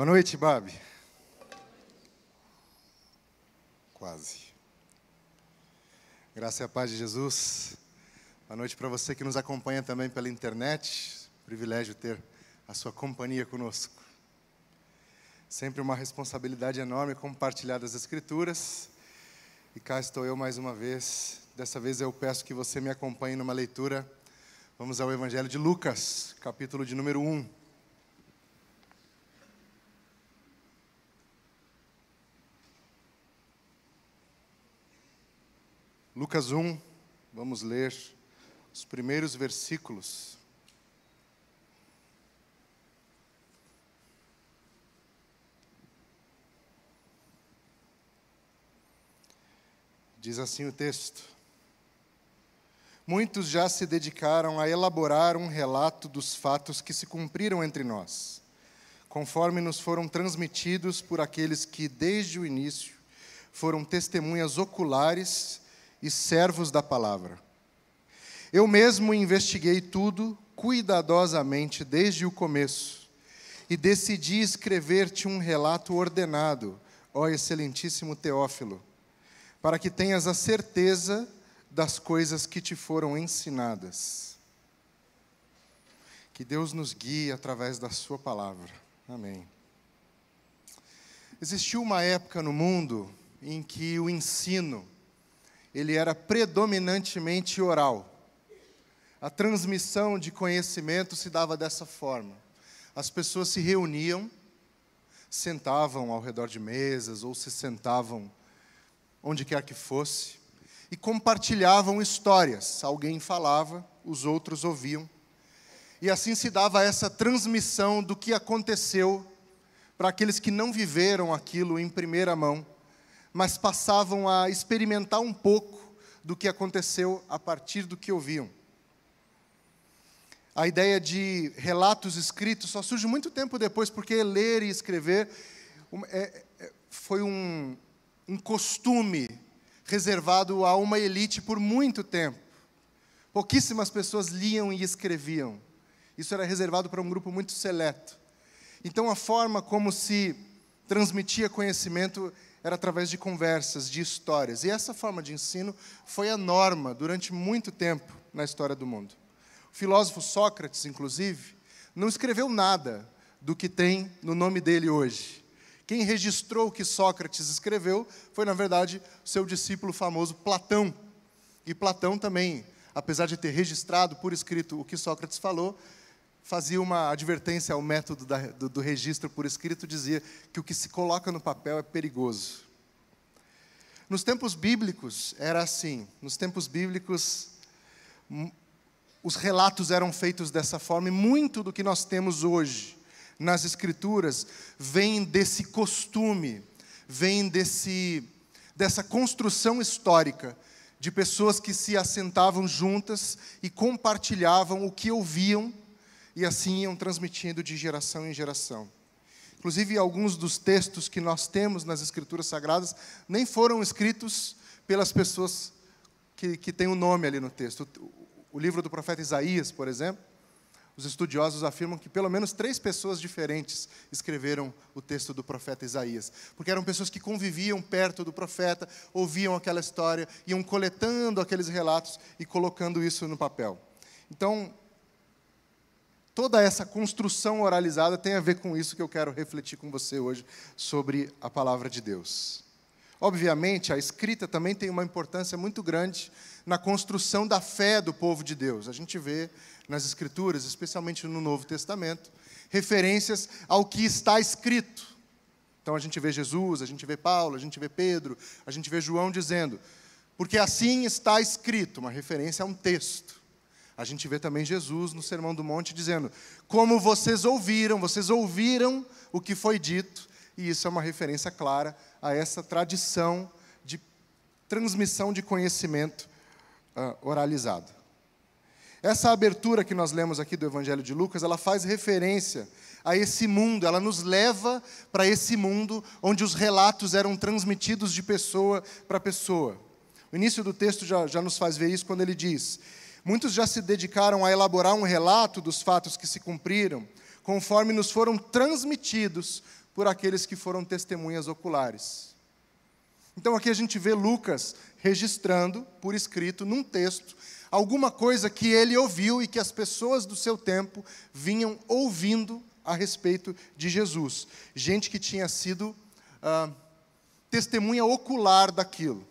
Boa noite, Babi. Quase. Graça e a paz de Jesus. Boa noite para você que nos acompanha também pela internet. Privilégio ter a sua companhia conosco. Sempre uma responsabilidade enorme compartilhar as Escrituras. E cá estou eu mais uma vez. Dessa vez eu peço que você me acompanhe numa leitura. Vamos ao Evangelho de Lucas, capítulo de número 1. Lucas 1, vamos ler os primeiros versículos. Diz assim o texto: Muitos já se dedicaram a elaborar um relato dos fatos que se cumpriram entre nós, conforme nos foram transmitidos por aqueles que, desde o início, foram testemunhas oculares e servos da palavra. Eu mesmo investiguei tudo cuidadosamente desde o começo e decidi escrever-te um relato ordenado, ó excelentíssimo Teófilo, para que tenhas a certeza das coisas que te foram ensinadas. Que Deus nos guie através da Sua palavra. Amém. Existiu uma época no mundo em que o ensino ele era predominantemente oral. A transmissão de conhecimento se dava dessa forma. As pessoas se reuniam, sentavam ao redor de mesas ou se sentavam onde quer que fosse e compartilhavam histórias. Alguém falava, os outros ouviam. E assim se dava essa transmissão do que aconteceu para aqueles que não viveram aquilo em primeira mão mas passavam a experimentar um pouco do que aconteceu a partir do que ouviam. A ideia de relatos escritos só surge muito tempo depois, porque ler e escrever é, é, foi um, um costume reservado a uma elite por muito tempo. Pouquíssimas pessoas liam e escreviam. Isso era reservado para um grupo muito seleto. Então, a forma como se transmitia conhecimento era através de conversas, de histórias. E essa forma de ensino foi a norma durante muito tempo na história do mundo. O filósofo Sócrates, inclusive, não escreveu nada do que tem no nome dele hoje. Quem registrou o que Sócrates escreveu foi, na verdade, seu discípulo famoso Platão. E Platão também, apesar de ter registrado por escrito o que Sócrates falou, fazia uma advertência ao método da, do, do registro por escrito, dizia que o que se coloca no papel é perigoso. Nos tempos bíblicos era assim. Nos tempos bíblicos, os relatos eram feitos dessa forma, e muito do que nós temos hoje nas Escrituras vem desse costume, vem desse, dessa construção histórica de pessoas que se assentavam juntas e compartilhavam o que ouviam e assim iam transmitindo de geração em geração. Inclusive, alguns dos textos que nós temos nas Escrituras Sagradas nem foram escritos pelas pessoas que, que têm o um nome ali no texto. O, o livro do profeta Isaías, por exemplo, os estudiosos afirmam que pelo menos três pessoas diferentes escreveram o texto do profeta Isaías, porque eram pessoas que conviviam perto do profeta, ouviam aquela história, iam coletando aqueles relatos e colocando isso no papel. Então, Toda essa construção oralizada tem a ver com isso que eu quero refletir com você hoje sobre a palavra de Deus. Obviamente, a escrita também tem uma importância muito grande na construção da fé do povo de Deus. A gente vê nas Escrituras, especialmente no Novo Testamento, referências ao que está escrito. Então a gente vê Jesus, a gente vê Paulo, a gente vê Pedro, a gente vê João dizendo, porque assim está escrito, uma referência a um texto. A gente vê também Jesus no Sermão do Monte dizendo: Como vocês ouviram, vocês ouviram o que foi dito, e isso é uma referência clara a essa tradição de transmissão de conhecimento uh, oralizado. Essa abertura que nós lemos aqui do Evangelho de Lucas, ela faz referência a esse mundo, ela nos leva para esse mundo onde os relatos eram transmitidos de pessoa para pessoa. O início do texto já, já nos faz ver isso quando ele diz: Muitos já se dedicaram a elaborar um relato dos fatos que se cumpriram, conforme nos foram transmitidos por aqueles que foram testemunhas oculares. Então aqui a gente vê Lucas registrando por escrito, num texto, alguma coisa que ele ouviu e que as pessoas do seu tempo vinham ouvindo a respeito de Jesus. Gente que tinha sido ah, testemunha ocular daquilo.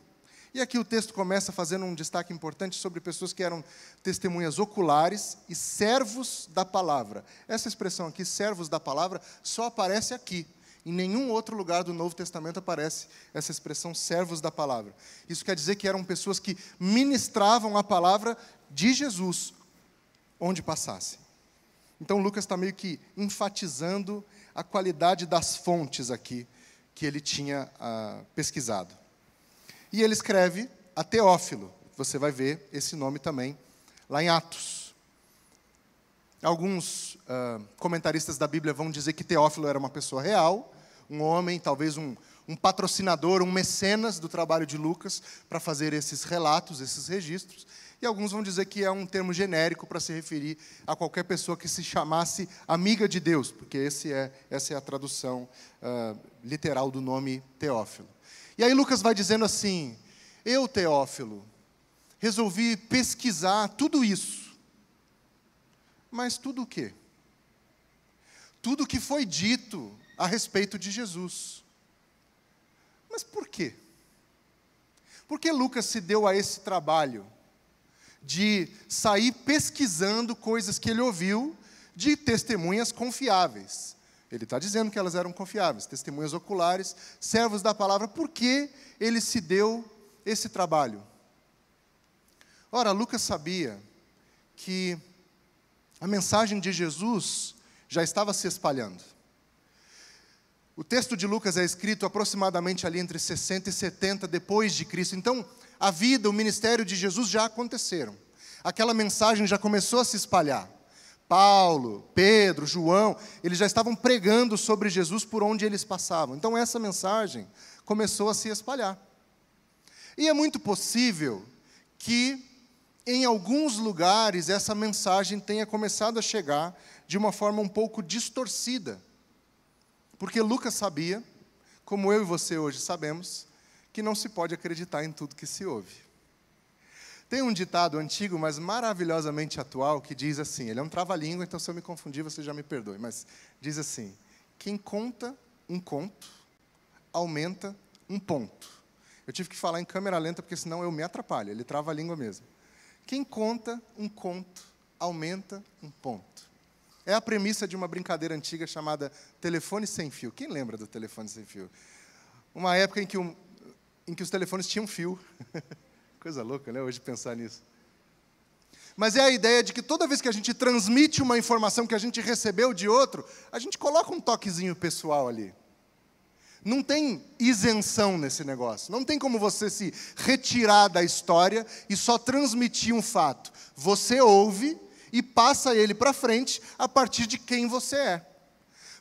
E aqui o texto começa fazendo um destaque importante sobre pessoas que eram testemunhas oculares e servos da palavra. Essa expressão aqui, servos da palavra, só aparece aqui. Em nenhum outro lugar do Novo Testamento aparece essa expressão servos da palavra. Isso quer dizer que eram pessoas que ministravam a palavra de Jesus onde passasse. Então Lucas está meio que enfatizando a qualidade das fontes aqui que ele tinha ah, pesquisado. E ele escreve a Teófilo. Você vai ver esse nome também lá em Atos. Alguns uh, comentaristas da Bíblia vão dizer que Teófilo era uma pessoa real, um homem, talvez um, um patrocinador, um mecenas do trabalho de Lucas para fazer esses relatos, esses registros. E alguns vão dizer que é um termo genérico para se referir a qualquer pessoa que se chamasse amiga de Deus, porque é, essa é a tradução uh, literal do nome Teófilo. E aí Lucas vai dizendo assim: Eu, Teófilo, resolvi pesquisar tudo isso. Mas tudo o quê? Tudo o que foi dito a respeito de Jesus. Mas por quê? Por que Lucas se deu a esse trabalho de sair pesquisando coisas que ele ouviu de testemunhas confiáveis? Ele está dizendo que elas eram confiáveis, testemunhas oculares, servos da palavra. Por que ele se deu esse trabalho? Ora, Lucas sabia que a mensagem de Jesus já estava se espalhando. O texto de Lucas é escrito aproximadamente ali entre 60 e 70 depois de Cristo. Então, a vida, o ministério de Jesus já aconteceram. Aquela mensagem já começou a se espalhar. Paulo, Pedro, João, eles já estavam pregando sobre Jesus por onde eles passavam. Então essa mensagem começou a se espalhar. E é muito possível que em alguns lugares essa mensagem tenha começado a chegar de uma forma um pouco distorcida. Porque Lucas sabia, como eu e você hoje sabemos, que não se pode acreditar em tudo que se ouve. Tem um ditado antigo, mas maravilhosamente atual, que diz assim: ele é um trava-língua, então se eu me confundir, você já me perdoe, mas diz assim: quem conta um conto, aumenta um ponto. Eu tive que falar em câmera lenta, porque senão eu me atrapalho, ele trava a língua mesmo. Quem conta um conto, aumenta um ponto. É a premissa de uma brincadeira antiga chamada telefone sem fio. Quem lembra do telefone sem fio? Uma época em que, um, em que os telefones tinham fio. Coisa louca, né? Hoje pensar nisso. Mas é a ideia de que toda vez que a gente transmite uma informação que a gente recebeu de outro, a gente coloca um toquezinho pessoal ali. Não tem isenção nesse negócio. Não tem como você se retirar da história e só transmitir um fato. Você ouve e passa ele para frente a partir de quem você é.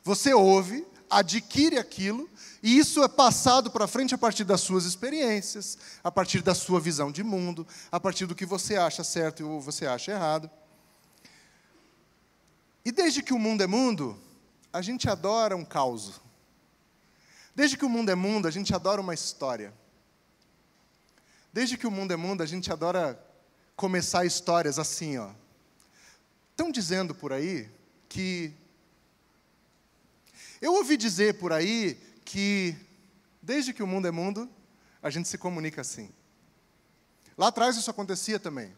Você ouve, adquire aquilo e isso é passado para frente a partir das suas experiências, a partir da sua visão de mundo, a partir do que você acha certo ou você acha errado. E desde que o mundo é mundo, a gente adora um caos. Desde que o mundo é mundo, a gente adora uma história. Desde que o mundo é mundo, a gente adora começar histórias assim, ó. Estão dizendo por aí que eu ouvi dizer por aí que, desde que o mundo é mundo, a gente se comunica assim. Lá atrás isso acontecia também.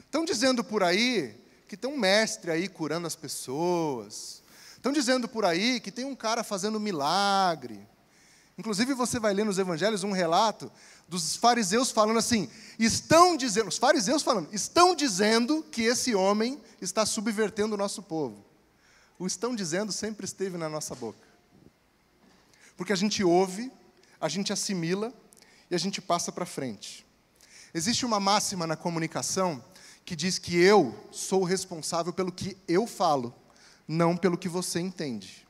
Estão dizendo por aí que tem um mestre aí curando as pessoas. Estão dizendo por aí que tem um cara fazendo milagre. Inclusive você vai ler nos evangelhos um relato dos fariseus falando assim: estão dizendo, os fariseus falando, estão dizendo que esse homem está subvertendo o nosso povo. O estão dizendo sempre esteve na nossa boca. Porque a gente ouve, a gente assimila e a gente passa para frente. Existe uma máxima na comunicação que diz que eu sou responsável pelo que eu falo, não pelo que você entende.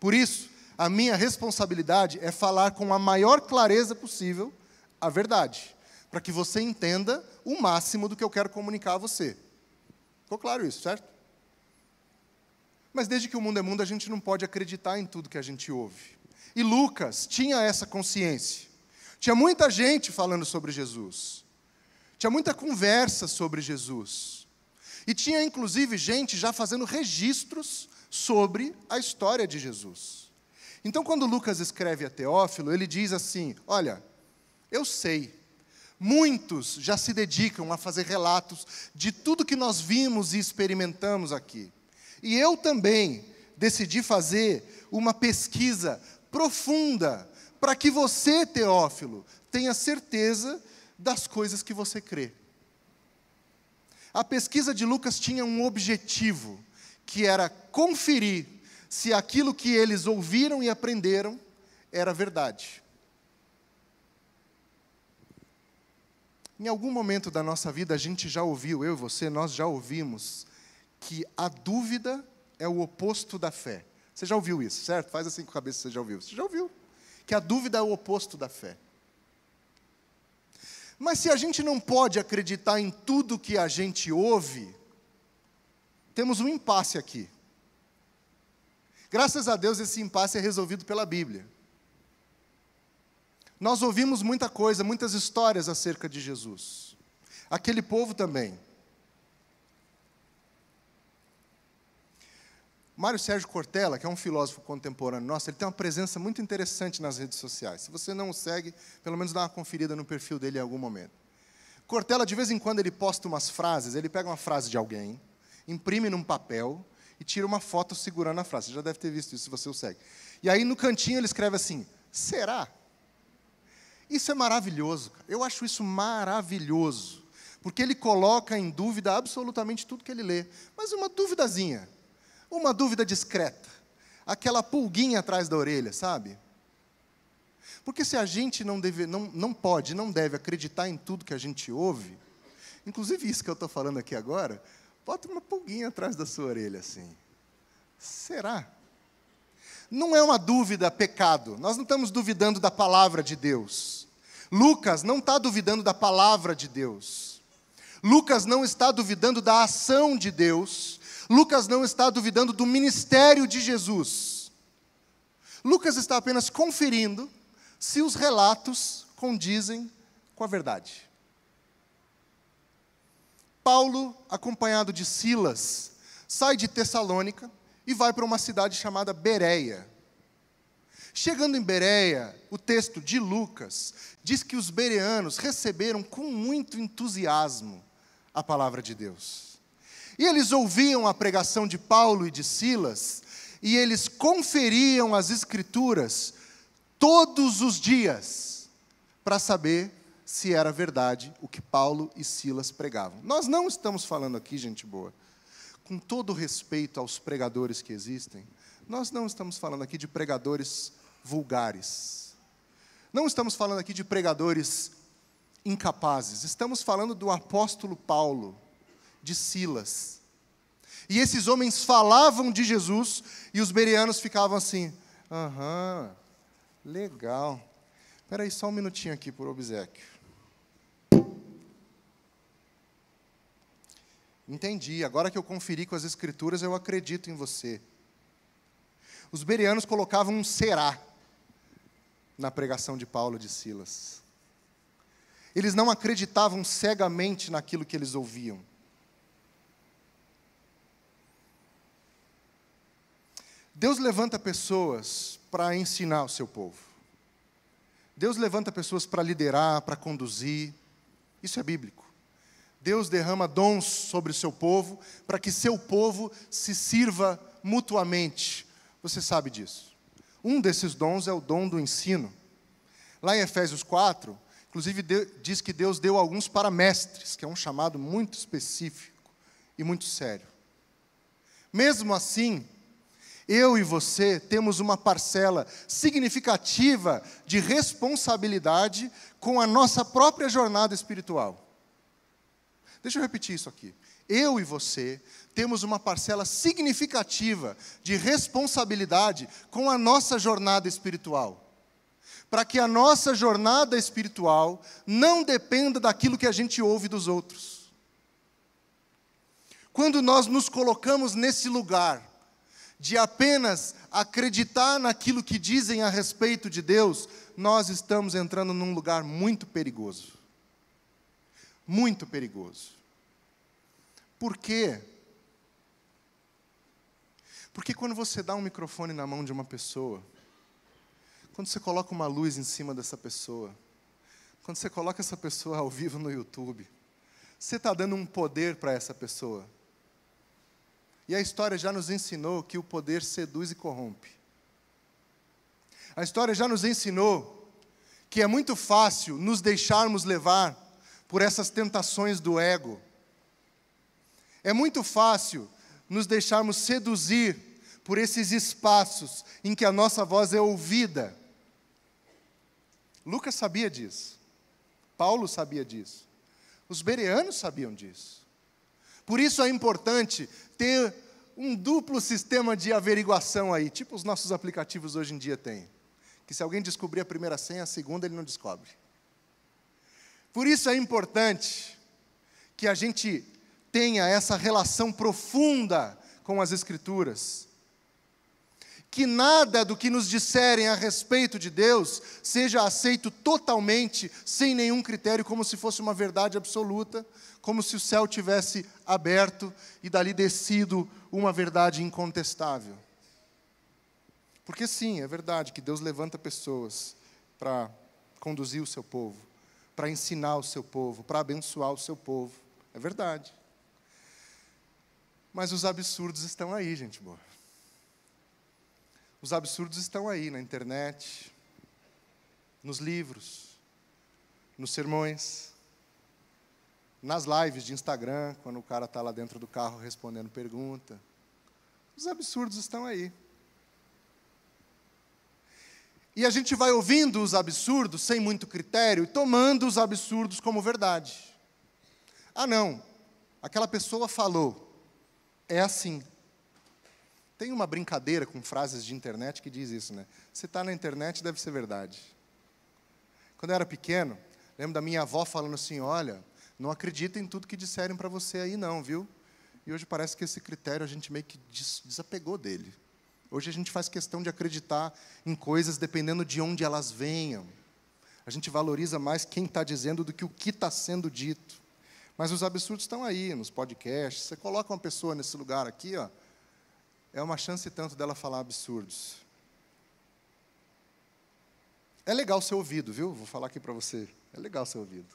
Por isso, a minha responsabilidade é falar com a maior clareza possível a verdade, para que você entenda o máximo do que eu quero comunicar a você. Ficou claro isso, certo? Mas desde que o mundo é mundo, a gente não pode acreditar em tudo que a gente ouve. E Lucas tinha essa consciência. Tinha muita gente falando sobre Jesus. Tinha muita conversa sobre Jesus. E tinha inclusive gente já fazendo registros sobre a história de Jesus. Então, quando Lucas escreve a Teófilo, ele diz assim: Olha, eu sei, muitos já se dedicam a fazer relatos de tudo que nós vimos e experimentamos aqui. E eu também decidi fazer uma pesquisa profunda para que você, Teófilo, tenha certeza das coisas que você crê. A pesquisa de Lucas tinha um objetivo, que era conferir se aquilo que eles ouviram e aprenderam era verdade. Em algum momento da nossa vida, a gente já ouviu, eu e você, nós já ouvimos, que a dúvida é o oposto da fé. Você já ouviu isso, certo? Faz assim com a cabeça, você já ouviu. Você já ouviu. Que a dúvida é o oposto da fé. Mas se a gente não pode acreditar em tudo que a gente ouve, temos um impasse aqui. Graças a Deus, esse impasse é resolvido pela Bíblia. Nós ouvimos muita coisa, muitas histórias acerca de Jesus. Aquele povo também. Mário Sérgio Cortella, que é um filósofo contemporâneo nosso, ele tem uma presença muito interessante nas redes sociais. Se você não o segue, pelo menos dá uma conferida no perfil dele em algum momento. Cortella, de vez em quando, ele posta umas frases, ele pega uma frase de alguém, imprime num papel e tira uma foto segurando a frase. Você já deve ter visto isso se você o segue. E aí no cantinho ele escreve assim: será? Isso é maravilhoso. Cara. Eu acho isso maravilhoso. Porque ele coloca em dúvida absolutamente tudo que ele lê. Mas uma duvidazinha. Uma dúvida discreta, aquela pulguinha atrás da orelha, sabe? Porque se a gente não, deve, não, não pode, não deve acreditar em tudo que a gente ouve, inclusive isso que eu estou falando aqui agora, bota uma pulguinha atrás da sua orelha assim. Será? Não é uma dúvida pecado, nós não estamos duvidando da palavra de Deus. Lucas não está duvidando da palavra de Deus. Lucas não está duvidando da ação de Deus Lucas não está duvidando do ministério de Jesus. Lucas está apenas conferindo se os relatos condizem com a verdade. Paulo, acompanhado de Silas, sai de Tessalônica e vai para uma cidade chamada Bereia. Chegando em Bereia, o texto de Lucas diz que os bereanos receberam com muito entusiasmo a palavra de Deus. E eles ouviam a pregação de Paulo e de Silas, e eles conferiam as Escrituras todos os dias, para saber se era verdade o que Paulo e Silas pregavam. Nós não estamos falando aqui, gente boa, com todo respeito aos pregadores que existem, nós não estamos falando aqui de pregadores vulgares. Não estamos falando aqui de pregadores incapazes. Estamos falando do apóstolo Paulo de Silas. E esses homens falavam de Jesus e os bereanos ficavam assim: aham, legal. Espera aí só um minutinho aqui por obsequio. Entendi, agora que eu conferi com as escrituras, eu acredito em você. Os bereanos colocavam um será na pregação de Paulo de Silas. Eles não acreditavam cegamente naquilo que eles ouviam. Deus levanta pessoas para ensinar o seu povo. Deus levanta pessoas para liderar, para conduzir. Isso é bíblico. Deus derrama dons sobre o seu povo para que seu povo se sirva mutuamente. Você sabe disso. Um desses dons é o dom do ensino. Lá em Efésios 4, inclusive diz que Deus deu alguns para mestres, que é um chamado muito específico e muito sério. Mesmo assim, eu e você temos uma parcela significativa de responsabilidade com a nossa própria jornada espiritual. Deixa eu repetir isso aqui. Eu e você temos uma parcela significativa de responsabilidade com a nossa jornada espiritual. Para que a nossa jornada espiritual não dependa daquilo que a gente ouve dos outros. Quando nós nos colocamos nesse lugar, de apenas acreditar naquilo que dizem a respeito de Deus, nós estamos entrando num lugar muito perigoso. Muito perigoso. Por quê? Porque quando você dá um microfone na mão de uma pessoa, quando você coloca uma luz em cima dessa pessoa, quando você coloca essa pessoa ao vivo no YouTube, você está dando um poder para essa pessoa. E a história já nos ensinou que o poder seduz e corrompe. A história já nos ensinou que é muito fácil nos deixarmos levar por essas tentações do ego. É muito fácil nos deixarmos seduzir por esses espaços em que a nossa voz é ouvida. Lucas sabia disso. Paulo sabia disso. Os bereanos sabiam disso. Por isso é importante ter um duplo sistema de averiguação aí, tipo os nossos aplicativos hoje em dia têm. Que se alguém descobrir a primeira senha, a segunda ele não descobre. Por isso é importante que a gente tenha essa relação profunda com as Escrituras. Que nada do que nos disserem a respeito de Deus seja aceito totalmente, sem nenhum critério, como se fosse uma verdade absoluta, como se o céu tivesse aberto e dali descido uma verdade incontestável. Porque sim, é verdade que Deus levanta pessoas para conduzir o seu povo, para ensinar o seu povo, para abençoar o seu povo. É verdade. Mas os absurdos estão aí, gente boa. Os absurdos estão aí na internet, nos livros, nos sermões nas lives de Instagram, quando o cara está lá dentro do carro respondendo pergunta. Os absurdos estão aí. E a gente vai ouvindo os absurdos sem muito critério e tomando os absurdos como verdade. Ah, não, aquela pessoa falou, é assim. Tem uma brincadeira com frases de internet que diz isso, né? Se está na internet, deve ser verdade. Quando eu era pequeno, lembro da minha avó falando assim: olha, não acredita em tudo que disserem para você aí, não, viu? E hoje parece que esse critério a gente meio que desapegou dele. Hoje a gente faz questão de acreditar em coisas dependendo de onde elas venham. A gente valoriza mais quem está dizendo do que o que está sendo dito. Mas os absurdos estão aí, nos podcasts. Você coloca uma pessoa nesse lugar aqui, ó, é uma chance tanto dela falar absurdos. É legal ser ouvido, viu? Vou falar aqui para você. É legal ser ouvido.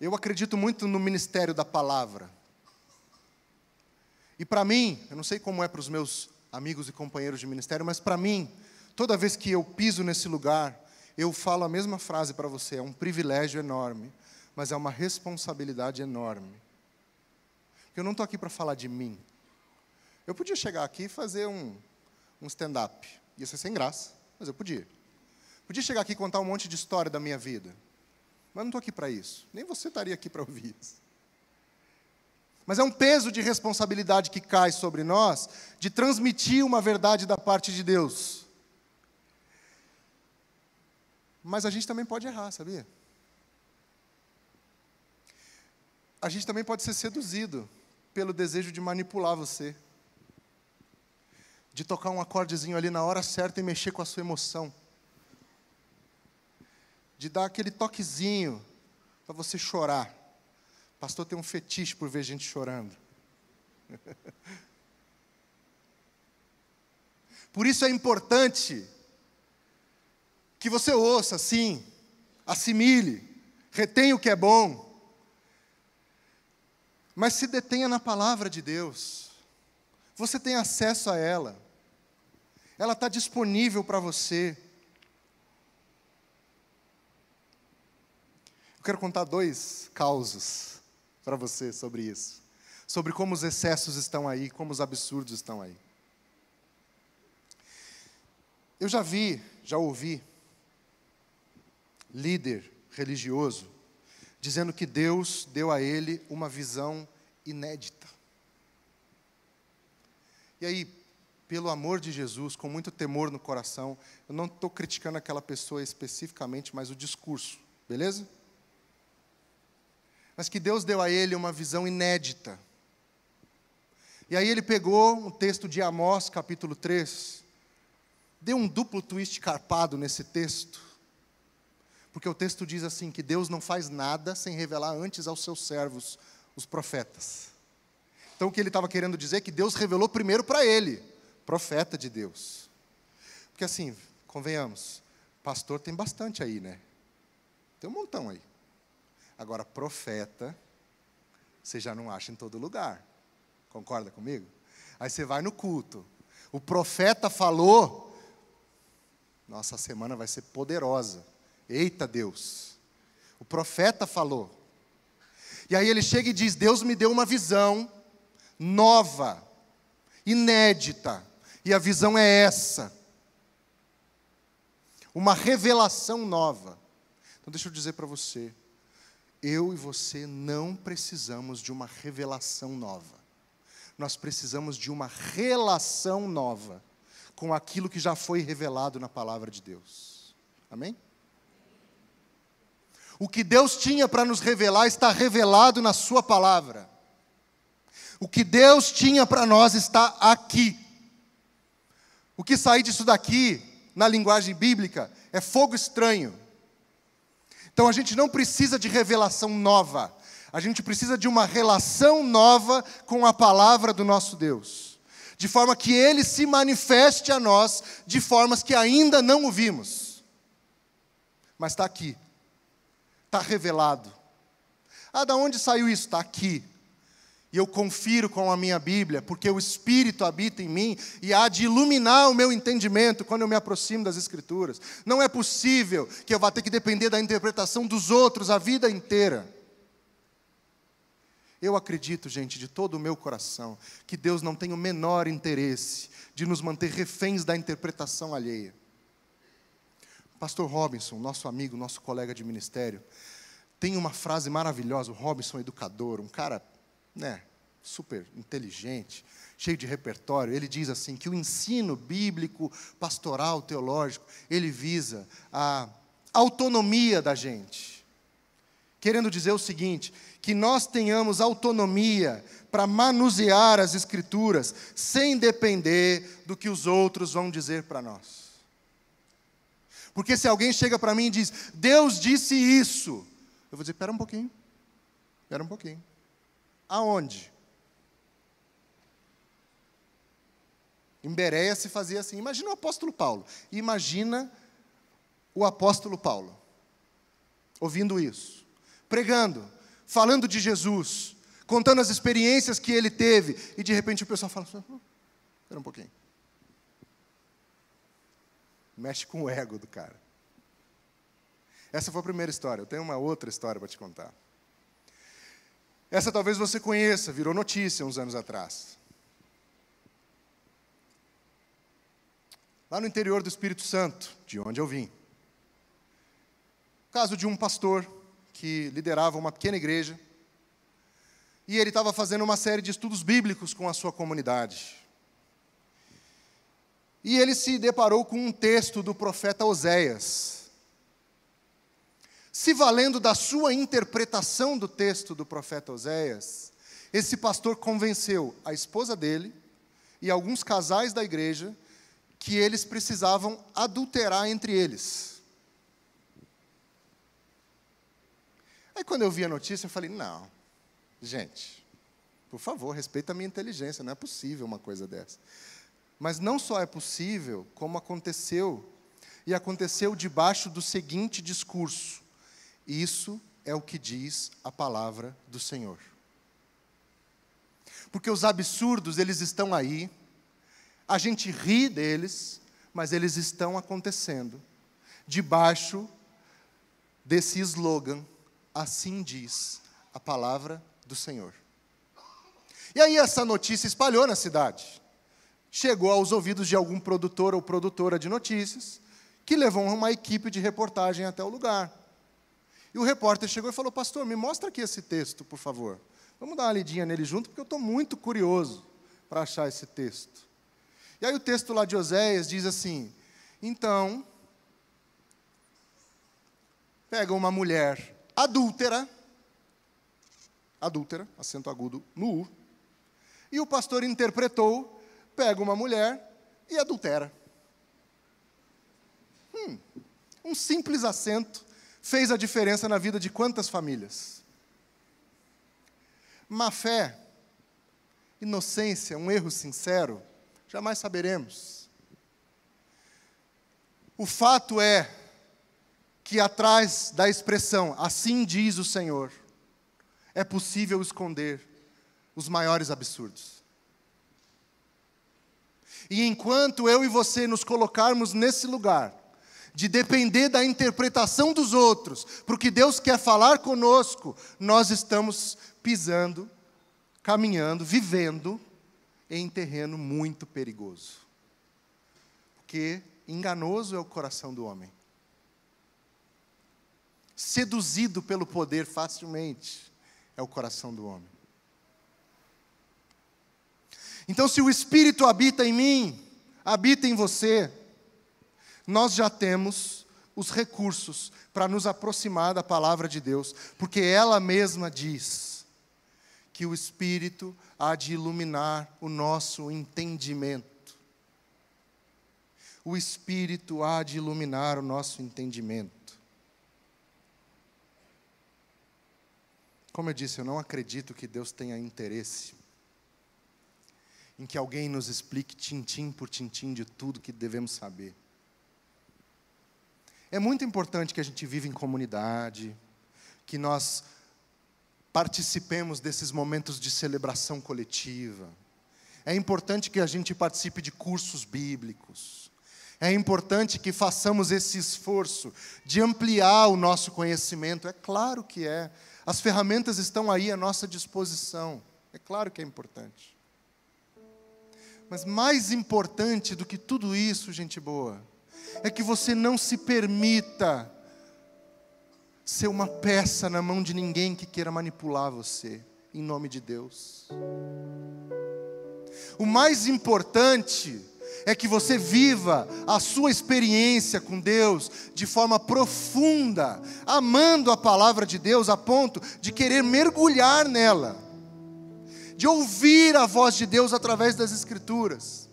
Eu acredito muito no ministério da palavra. E para mim, eu não sei como é para os meus amigos e companheiros de ministério, mas para mim, toda vez que eu piso nesse lugar, eu falo a mesma frase para você: é um privilégio enorme, mas é uma responsabilidade enorme. Eu não estou aqui para falar de mim. Eu podia chegar aqui e fazer um, um stand-up. Ia ser sem graça, mas eu podia. Podia chegar aqui e contar um monte de história da minha vida. Mas não estou aqui para isso. Nem você estaria aqui para ouvir isso. Mas é um peso de responsabilidade que cai sobre nós de transmitir uma verdade da parte de Deus. Mas a gente também pode errar, sabia? A gente também pode ser seduzido pelo desejo de manipular você. De tocar um acordezinho ali na hora certa e mexer com a sua emoção de dar aquele toquezinho para você chorar. Pastor tem um fetiche por ver gente chorando. Por isso é importante que você ouça, sim, assimile, retenha o que é bom, mas se detenha na palavra de Deus. Você tem acesso a ela, ela está disponível para você. Eu quero contar dois causos para você sobre isso. Sobre como os excessos estão aí, como os absurdos estão aí. Eu já vi, já ouvi, líder religioso dizendo que Deus deu a ele uma visão inédita. E aí, pelo amor de Jesus, com muito temor no coração, eu não estou criticando aquela pessoa especificamente, mas o discurso, beleza? mas que Deus deu a ele uma visão inédita. E aí ele pegou um texto de Amós, capítulo 3, deu um duplo twist carpado nesse texto, porque o texto diz assim: que Deus não faz nada sem revelar antes aos seus servos, os profetas. Então o que ele estava querendo dizer é que Deus revelou primeiro para ele, profeta de Deus. Porque assim, convenhamos, pastor tem bastante aí, né? Tem um montão aí. Agora, profeta, você já não acha em todo lugar. Concorda comigo? Aí você vai no culto. O profeta falou. Nossa semana vai ser poderosa. Eita Deus. O profeta falou. E aí ele chega e diz: Deus me deu uma visão nova, inédita. E a visão é essa. Uma revelação nova. Então deixa eu dizer para você, eu e você não precisamos de uma revelação nova. Nós precisamos de uma relação nova com aquilo que já foi revelado na palavra de Deus. Amém? O que Deus tinha para nos revelar está revelado na Sua palavra. O que Deus tinha para nós está aqui. O que sair disso daqui, na linguagem bíblica, é fogo estranho. Então a gente não precisa de revelação nova, a gente precisa de uma relação nova com a palavra do nosso Deus, de forma que ele se manifeste a nós de formas que ainda não o vimos, mas está aqui, está revelado. Ah, da onde saiu isso? Está aqui. E eu confiro com a minha Bíblia, porque o Espírito habita em mim e há de iluminar o meu entendimento quando eu me aproximo das Escrituras. Não é possível que eu vá ter que depender da interpretação dos outros a vida inteira. Eu acredito, gente, de todo o meu coração, que Deus não tem o menor interesse de nos manter reféns da interpretação alheia. Pastor Robinson, nosso amigo, nosso colega de ministério, tem uma frase maravilhosa, o Robinson educador, um cara né, super inteligente, cheio de repertório, ele diz assim que o ensino bíblico, pastoral, teológico, ele visa a autonomia da gente. Querendo dizer o seguinte, que nós tenhamos autonomia para manusear as escrituras sem depender do que os outros vão dizer para nós. Porque se alguém chega para mim e diz: "Deus disse isso", eu vou dizer: "Espera um pouquinho. Espera um pouquinho. Aonde? Em Bereia se fazia assim. Imagina o apóstolo Paulo. Imagina o apóstolo Paulo ouvindo isso, pregando, falando de Jesus, contando as experiências que ele teve, e de repente o pessoal fala: hum, espera um pouquinho. Mexe com o ego do cara. Essa foi a primeira história. Eu tenho uma outra história para te contar. Essa talvez você conheça, virou notícia uns anos atrás. Lá no interior do Espírito Santo, de onde eu vim. Caso de um pastor que liderava uma pequena igreja. E ele estava fazendo uma série de estudos bíblicos com a sua comunidade. E ele se deparou com um texto do profeta Oséias, se valendo da sua interpretação do texto do profeta Oséias, esse pastor convenceu a esposa dele e alguns casais da igreja que eles precisavam adulterar entre eles. Aí quando eu vi a notícia, eu falei: não, gente, por favor, respeita a minha inteligência, não é possível uma coisa dessa. Mas não só é possível, como aconteceu, e aconteceu debaixo do seguinte discurso: isso é o que diz a palavra do Senhor. Porque os absurdos, eles estão aí, a gente ri deles, mas eles estão acontecendo, debaixo desse slogan, assim diz a palavra do Senhor. E aí essa notícia espalhou na cidade. Chegou aos ouvidos de algum produtor ou produtora de notícias, que levou uma equipe de reportagem até o lugar. E o repórter chegou e falou: Pastor, me mostra aqui esse texto, por favor. Vamos dar uma lidinha nele junto, porque eu estou muito curioso para achar esse texto. E aí o texto lá de Oséias diz assim: Então, pega uma mulher adúltera, adúltera, acento agudo no U, E o pastor interpretou, pega uma mulher e adultera. Hum, um simples acento fez a diferença na vida de quantas famílias? Má fé, inocência, um erro sincero, jamais saberemos. O fato é que atrás da expressão assim diz o Senhor, é possível esconder os maiores absurdos. E enquanto eu e você nos colocarmos nesse lugar, de depender da interpretação dos outros, para o que Deus quer falar conosco, nós estamos pisando, caminhando, vivendo em terreno muito perigoso. Porque enganoso é o coração do homem. Seduzido pelo poder facilmente é o coração do homem. Então, se o Espírito habita em mim, habita em você, nós já temos os recursos para nos aproximar da palavra de Deus, porque ela mesma diz que o Espírito há de iluminar o nosso entendimento. O Espírito há de iluminar o nosso entendimento. Como eu disse, eu não acredito que Deus tenha interesse em que alguém nos explique tintim por tintim de tudo que devemos saber. É muito importante que a gente viva em comunidade, que nós participemos desses momentos de celebração coletiva. É importante que a gente participe de cursos bíblicos. É importante que façamos esse esforço de ampliar o nosso conhecimento. É claro que é. As ferramentas estão aí à nossa disposição. É claro que é importante. Mas mais importante do que tudo isso, gente boa, é que você não se permita ser uma peça na mão de ninguém que queira manipular você, em nome de Deus. O mais importante é que você viva a sua experiência com Deus de forma profunda, amando a palavra de Deus a ponto de querer mergulhar nela, de ouvir a voz de Deus através das Escrituras.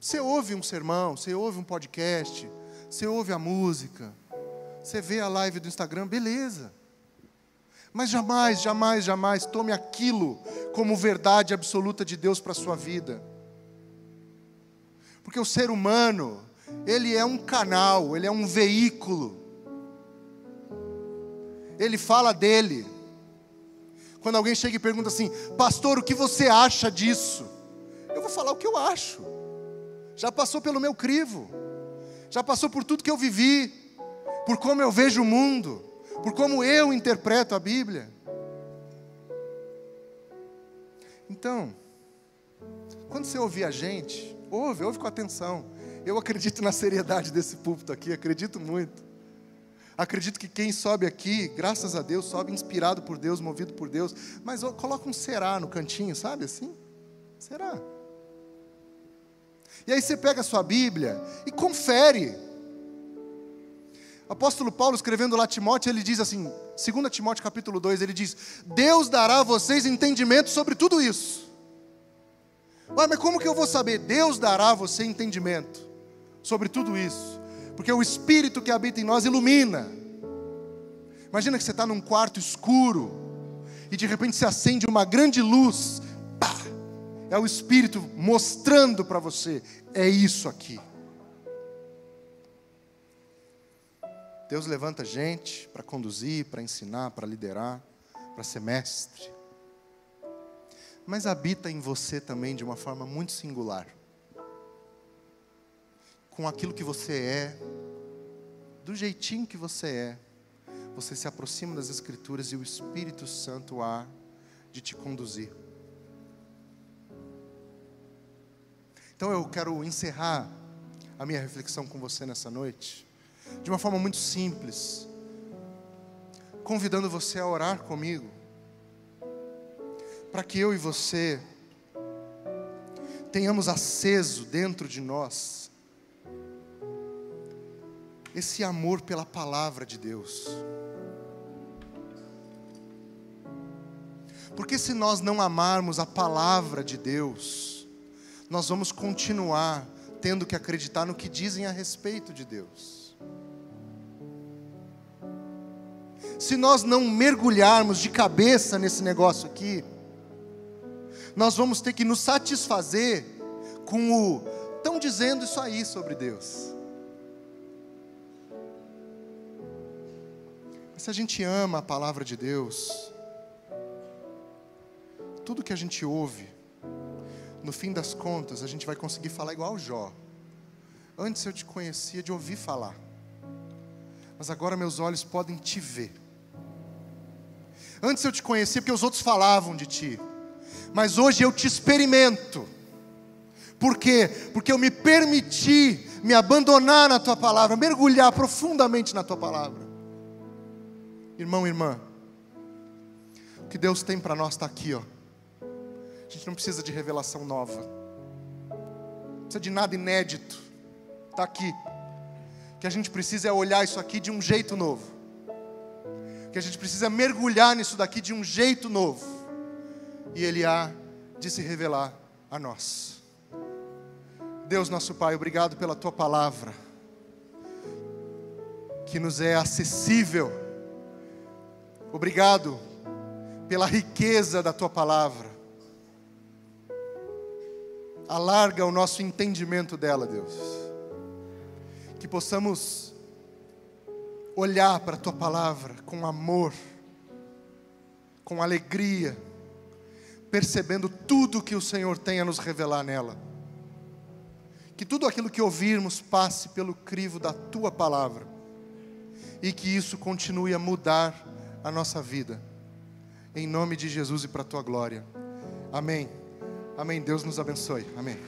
Você ouve um sermão, você ouve um podcast, você ouve a música, você vê a live do Instagram, beleza. Mas jamais, jamais, jamais tome aquilo como verdade absoluta de Deus para a sua vida. Porque o ser humano, ele é um canal, ele é um veículo. Ele fala dele. Quando alguém chega e pergunta assim, pastor, o que você acha disso? Eu vou falar o que eu acho já passou pelo meu crivo, já passou por tudo que eu vivi, por como eu vejo o mundo, por como eu interpreto a Bíblia. Então, quando você ouvir a gente, ouve, ouve com atenção. Eu acredito na seriedade desse púlpito aqui, acredito muito. Acredito que quem sobe aqui, graças a Deus, sobe inspirado por Deus, movido por Deus. Mas coloca um será no cantinho, sabe assim? Será? E aí você pega a sua Bíblia e confere. Apóstolo Paulo, escrevendo lá Timóteo, ele diz assim, 2 Timóteo capítulo 2, ele diz: Deus dará a vocês entendimento sobre tudo isso. Ué, mas como que eu vou saber? Deus dará a você entendimento sobre tudo isso. Porque o Espírito que habita em nós ilumina. Imagina que você está num quarto escuro e de repente se acende uma grande luz é o Espírito mostrando para você: é isso aqui. Deus levanta gente para conduzir, para ensinar, para liderar, para ser mestre. Mas habita em você também de uma forma muito singular. Com aquilo que você é, do jeitinho que você é, você se aproxima das Escrituras e o Espírito Santo há de te conduzir. Então eu quero encerrar a minha reflexão com você nessa noite de uma forma muito simples, convidando você a orar comigo, para que eu e você tenhamos aceso dentro de nós esse amor pela palavra de Deus. Porque se nós não amarmos a palavra de Deus, nós vamos continuar tendo que acreditar no que dizem a respeito de Deus. Se nós não mergulharmos de cabeça nesse negócio aqui, nós vamos ter que nos satisfazer com o estão dizendo isso aí sobre Deus. Se a gente ama a palavra de Deus, tudo que a gente ouve, no fim das contas, a gente vai conseguir falar igual Jó. Antes eu te conhecia de ouvir falar, mas agora meus olhos podem te ver. Antes eu te conhecia porque os outros falavam de ti, mas hoje eu te experimento. Por quê? Porque eu me permiti me abandonar na tua palavra, mergulhar profundamente na tua palavra. Irmão, irmã, o que Deus tem para nós está aqui, ó. A gente não precisa de revelação nova, não precisa de nada inédito, está aqui. O que a gente precisa é olhar isso aqui de um jeito novo, que a gente precisa é mergulhar nisso daqui de um jeito novo, e Ele há de se revelar a nós. Deus, nosso Pai, obrigado pela tua palavra, que nos é acessível. Obrigado pela riqueza da tua palavra. Alarga o nosso entendimento dela, Deus. Que possamos olhar para a tua palavra com amor, com alegria, percebendo tudo que o Senhor tem a nos revelar nela que tudo aquilo que ouvirmos passe pelo crivo da tua palavra e que isso continue a mudar a nossa vida. Em nome de Jesus e para a tua glória. Amém. Amém. Deus nos abençoe. Amém.